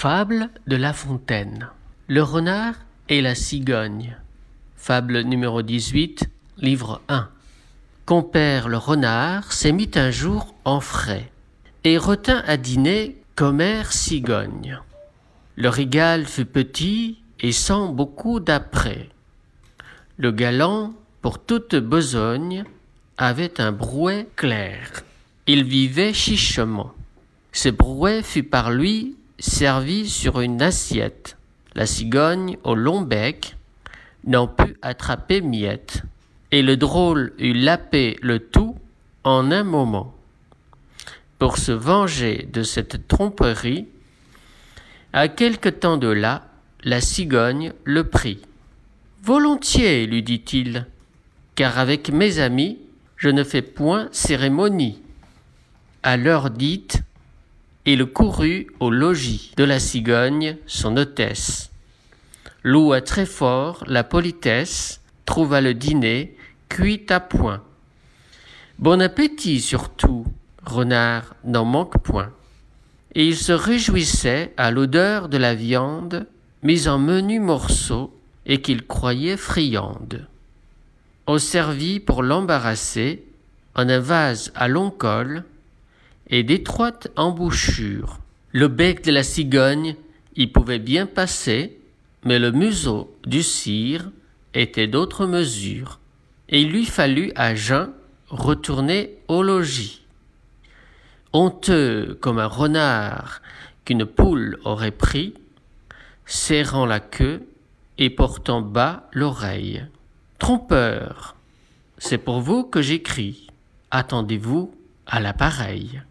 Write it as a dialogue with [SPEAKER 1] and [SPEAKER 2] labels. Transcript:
[SPEAKER 1] Fable de La Fontaine. Le renard et la cigogne. Fable numéro 18, livre 1. Compère le renard s'est mis un jour en frais et retint à dîner commère cigogne. Le régal fut petit et sans beaucoup d'apprêt. Le galant, pour toute besogne, avait un brouet clair. Il vivait chichement. Ce brouet fut par lui servi sur une assiette. La cigogne, au long bec, n'en put attraper miette, et le drôle eut lapé le tout en un moment. Pour se venger de cette tromperie, à quelque temps de là, la cigogne le prit. Volontiers, lui dit-il, car avec mes amis, je ne fais point cérémonie. À l'heure dite, il courut au logis de la cigogne, son hôtesse. Loua très fort la politesse, trouva le dîner cuit à point. Bon appétit surtout, renard n'en manque point. Et il se réjouissait à l'odeur de la viande mise en menus morceaux et qu'il croyait friande. On servit pour l'embarrasser en un vase à long col et d'étroites embouchures. Le bec de la cigogne y pouvait bien passer, mais le museau du cire était d'autre mesure, et il lui fallut à jeun retourner au logis. Honteux comme un renard qu'une poule aurait pris, serrant la queue et portant bas l'oreille. Trompeur, c'est pour vous que j'écris. Attendez-vous à l'appareil.